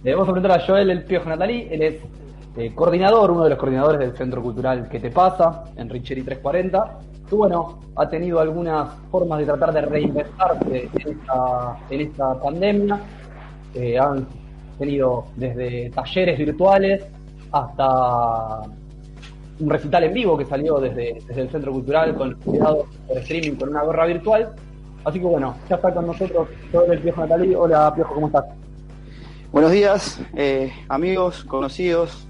A preguntar a Joel El Piojo Natalí, él es eh, coordinador, uno de los coordinadores del Centro Cultural ¿Qué te pasa? en Richeri 340. Tú, bueno, ha tenido algunas formas de tratar de reinventarse en esta, pandemia. Eh, han tenido desde talleres virtuales hasta un recital en vivo que salió desde, desde el Centro Cultural con cuidado por streaming con una gorra virtual. Así que bueno, ya está con nosotros todo el Piojo Natalí. Hola Piojo, ¿cómo estás? Buenos días, eh, amigos, conocidos,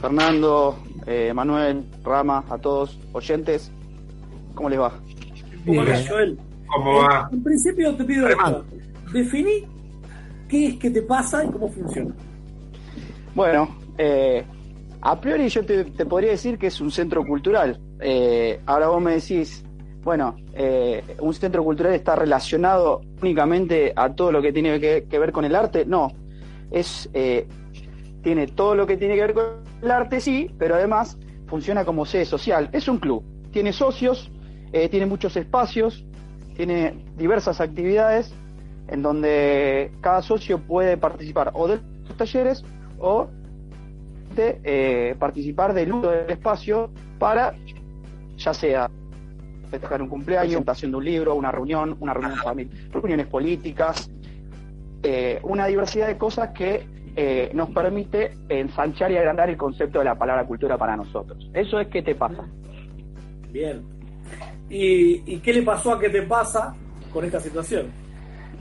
Fernando, eh, Manuel, Rama, a todos, oyentes. ¿Cómo les va? ¿Cómo va, Joel? ¿Cómo va? En principio te pido esto. Definí qué es que te pasa y cómo funciona. Bueno, eh, a priori yo te, podría decir que es un centro cultural. Eh, ahora vos me decís, bueno, eh, un centro cultural está relacionado únicamente a todo lo que tiene que, ver con el arte. No, es tiene todo lo que tiene que ver con el arte, sí, pero además funciona como sede social. Es un club, tiene socios, tiene muchos espacios, tiene diversas actividades en donde cada socio puede participar o de los talleres o eh, participar del uso del espacio para, ya sea festejar un cumpleaños, presentación de un libro, una reunión, una reunión familiar, reuniones políticas, eh, una diversidad de cosas que eh, nos permite ensanchar y agrandar el concepto de la palabra cultura para nosotros. Eso es qué te pasa. Bien. ¿Y, qué le pasó a qué te pasa con esta situación?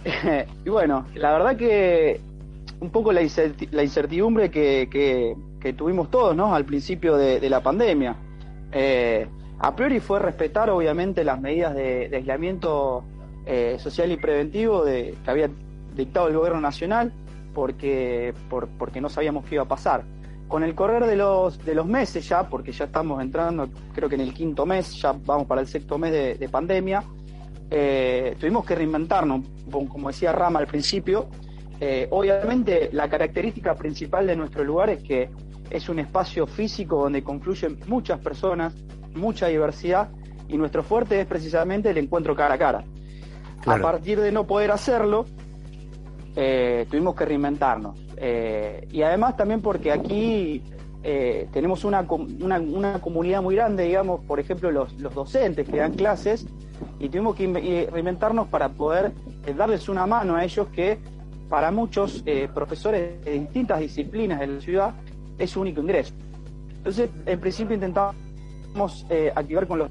y bueno, la verdad que un poco la, incertidumbre que, que tuvimos todos ¿no? al principio de, la pandemia. Eh, a priori fue respetar obviamente las medidas de, aislamiento eh, social y preventivo de, que había dictado el gobierno nacional porque, porque no sabíamos qué iba a pasar. Con el correr de los, de los meses ya, porque ya estamos entrando, creo que en el quinto mes, ya vamos para el sexto mes de, pandemia, eh, tuvimos que reinventarnos, como decía Rama al principio. obviamente la característica principal de nuestro lugar es que es un espacio físico donde confluyen muchas personas, mucha diversidad, y nuestro fuerte es precisamente el encuentro cara a cara. A partir de no poder hacerlo, eh, tuvimos que reinventarnos. Eh, y además también porque aquí eh, tenemos una, una, comunidad muy grande, digamos, por ejemplo, los, los docentes que dan clases, y tuvimos que reinventarnos para poder darles una mano a ellos que para muchos profesores de distintas disciplinas de la ciudad es su único ingreso. Entonces, en principio intentamos activar con los...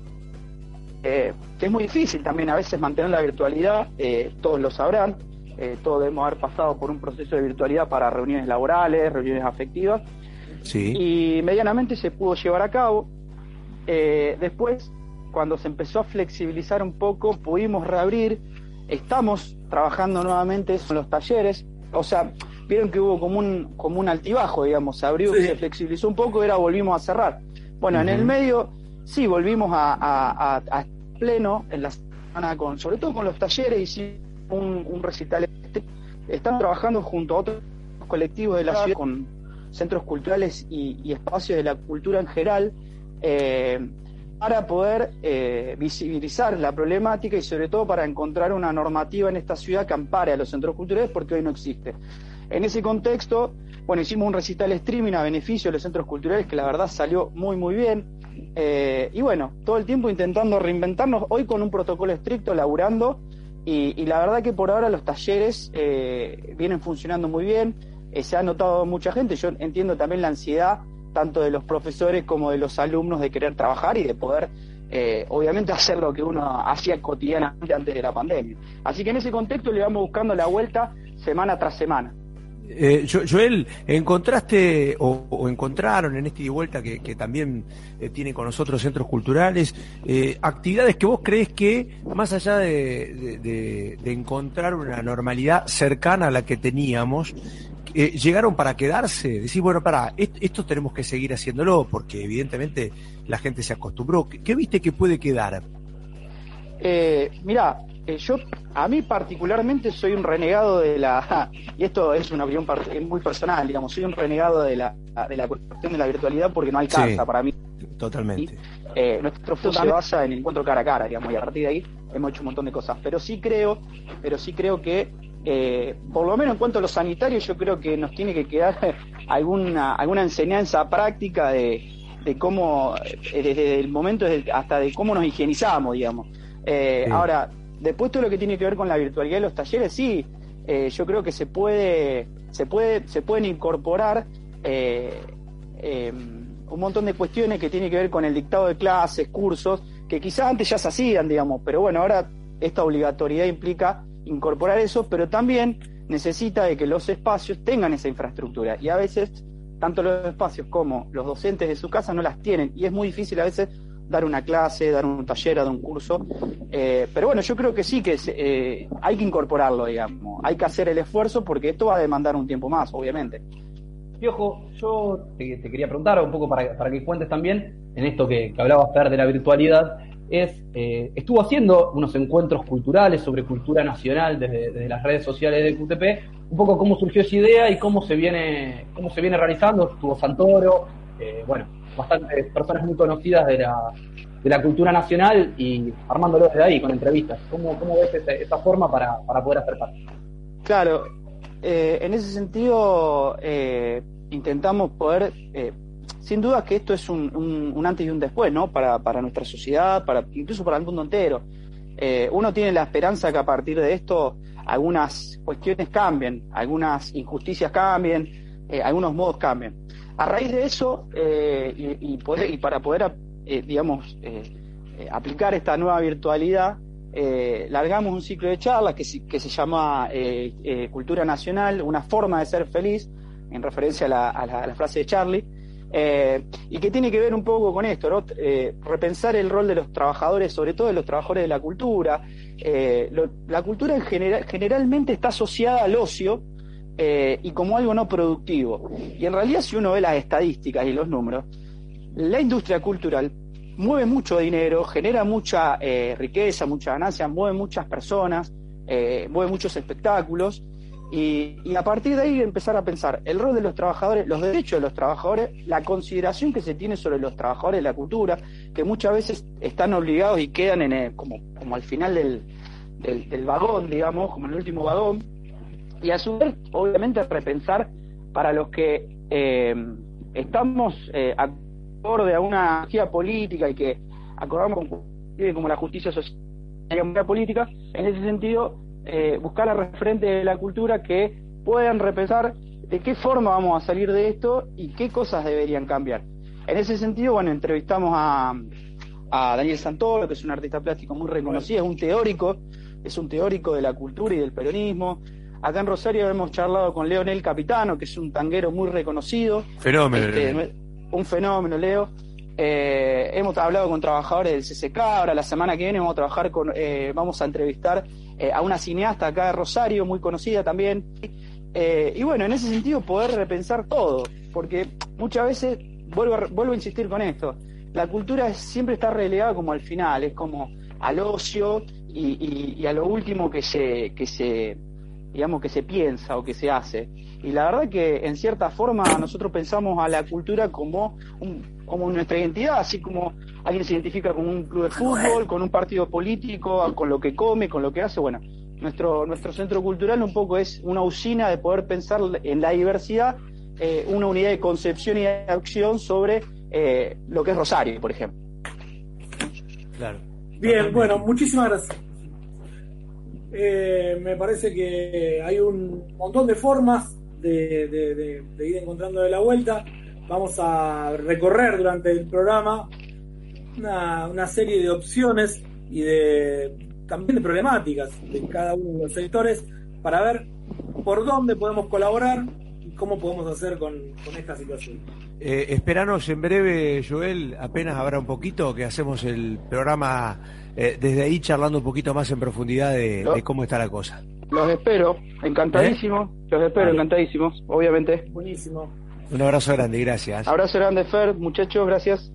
Que es muy difícil también a veces mantener la virtualidad, todos lo sabrán, todos debemos haber pasado por un proceso de virtualidad para reuniones laborales, reuniones afectivas, sí. y medianamente se pudo llevar a cabo. después, cuando se empezó a flexibilizar un poco, pudimos reabrir, estamos trabajando nuevamente con los talleres, o sea, vieron que hubo como un, como un altibajo, digamos, se abrió, se flexibilizó un poco, y ahora volvimos a cerrar. Bueno, en el medio sí volvimos a, a, pleno en la semana, con, sobre todo con los talleres, hicimos un, recital. Están trabajando junto a otros colectivos de la ciudad con centros culturales y, espacios de la cultura en general. Eh, para poder eh, visibilizar la problemática y sobre todo para encontrar una normativa en esta ciudad que ampare a los centros culturales porque hoy no existe. En ese contexto, bueno, hicimos un recital streaming a beneficio de los centros culturales que la verdad salió muy muy bien. Eh, y bueno, todo el tiempo intentando reinventarnos, hoy con un protocolo estricto, laburando, y, la verdad que por ahora los talleres eh, vienen funcionando muy bien, se ha notado mucha gente, yo entiendo también la ansiedad tanto de los profesores como de los alumnos de querer trabajar y de poder, eh, obviamente, hacer lo que uno hacía cotidianamente antes de la pandemia. Así que en ese contexto le vamos buscando la vuelta semana tras semana. Eh, Joel, ¿encontraste o, encontraron en este de vuelta que, también eh, tiene con nosotros centros culturales eh, actividades que vos crees que, más allá de, encontrar una normalidad cercana a la que teníamos, eh, llegaron para quedarse, decir, bueno, para, esto, tenemos que seguir haciéndolo porque evidentemente la gente se acostumbró. ¿Qué, viste que puede quedar? Eh, mira, eh, yo a mí particularmente soy un renegado de la, y esto es una opinión muy personal, digamos, soy un renegado de la, de la cuestión de la virtualidad porque no alcanza para mí. Totalmente. Eh, nuestro futuro se basa en el encuentro cara a cara, digamos, y a partir de ahí hemos hecho un montón de cosas. Pero sí creo, pero sí creo que eh, por lo menos en cuanto a lo sanitario, yo creo que nos tiene que quedar alguna, alguna enseñanza práctica de, de cómo, eh, desde el momento hasta de cómo nos higienizamos, digamos. Eh, ahora, después todo lo que tiene que ver con la virtualidad de los talleres, sí, eh, yo creo que se puede, se puede, se pueden incorporar em, un montón de cuestiones que tienen que ver con el dictado de clases, cursos, que quizás antes ya se hacían, digamos, pero bueno, ahora esta obligatoriedad implica incorporar eso, pero también necesita de que los espacios tengan esa infraestructura. Y a veces tanto los espacios como los docentes de su casa no las tienen y es muy difícil a veces dar una clase, dar un taller, dar un curso. Eh, pero bueno, yo creo que sí que eh, hay que incorporarlo, digamos. Hay que hacer el esfuerzo porque esto va a demandar un tiempo más, obviamente. Piojo, yo te, quería preguntar un poco para, para que cuentes también en esto que, que hablabas, Fer, de la virtualidad es, eh, estuvo haciendo unos encuentros culturales sobre cultura nacional desde, las redes sociales de QTP, un poco cómo surgió esa idea y cómo se viene, cómo se viene realizando, estuvo Santoro, eh, bueno, bastantes personas muy conocidas de la, de la cultura nacional y armándolo desde ahí con entrevistas. ¿Cómo, cómo ves esa, forma para, para poder acercar? Claro, eh, en ese sentido intentamos poder sin duda que esto es un, antes y un después, ¿no? Para, nuestra sociedad, para, incluso para el mundo entero. Eh, uno tiene la esperanza que a partir de esto algunas cuestiones cambien, algunas injusticias cambien, eh, algunos modos cambien. A raíz de eso, eh, y, y, para poder, digamos, aplicar esta nueva virtualidad, largamos un ciclo de charlas que, se llama Cultura Nacional, una forma de ser feliz, en referencia a la frase de Charlie, eh, y que tiene que ver un poco con esto. Eh, repensar el rol de los trabajadores, sobre todo de los trabajadores de la cultura. Eh, la cultura en general, generalmente está asociada al ocio y como algo no productivo. Y en realidad si uno ve las estadísticas y los números, la industria cultural mueve mucho dinero, genera mucha riqueza, mucha ganancia, mueve muchas personas, mueve muchos espectáculos y, a partir de ahí empezar a pensar el rol de los trabajadores, los derechos de los trabajadores, la consideración que se tiene sobre los trabajadores de la cultura, que muchas veces están obligados y quedan en como, como al final del, del, vagón, digamos, como en el último vagón, y a su vez, obviamente, repensar para los que eh, estamos eh, acorde a una energía política y que acordamos con como la justicia social y la política, en ese sentido, eh, buscar a referentes de la cultura que puedan repensar de qué forma vamos a salir de esto y qué cosas deberían cambiar. En ese sentido, bueno, entrevistamos a, a Daniel Santoro, que es un artista plástico muy reconocido, es un teórico, es un teórico de la cultura y del peronismo. Acá en Rosario hemos charlado con Leonel Capitano, que es un tanguero muy reconocido. Fenómeno. Este, un fenómeno, Leo. Eh, hemos hablado con trabajadores del CCK, ahora la semana que viene vamos a trabajar con, eh, vamos a entrevistar eh, a una cineasta acá de Rosario, muy conocida también. y bueno, en ese sentido poder repensar todo, porque muchas veces, vuelvo a, vuelvo a insistir con esto, la cultura siempre está relegada como al final, es como al ocio y, y a lo último que se, que se, digamos, que se piensa o que se hace. Y la verdad que en cierta forma nosotros pensamos a la cultura como, como nuestra identidad, así como alguien se identifica con un club de fútbol, con un partido político, con lo que come, con lo que hace. Bueno, nuestro, nuestro centro cultural un poco es una usina de poder pensar en la diversidad, eh, una unidad de concepción y de acción sobre eh, lo que es Rosario, por ejemplo. Claro. Bien, bueno, muchísimas gracias. Eh, me parece que hay un montón de formas de, ir encontrando de la vuelta. Vamos a recorrer durante el programa una, serie de opciones y de también de problemáticas de cada uno de los sectores para ver por dónde podemos colaborar cómo podemos hacer con, esta situación. Eh, esperanos en breve, Joel, apenas habrá un poquito que hacemos el programa eh, desde ahí charlando un poquito más en profundidad de cómo está la cosa. Los espero, encantadísimo. ¿Eh? Los espero, encantadísimos, obviamente. Buenísimo. Un abrazo grande, gracias. Abrazo grande, Fer, muchachos, gracias.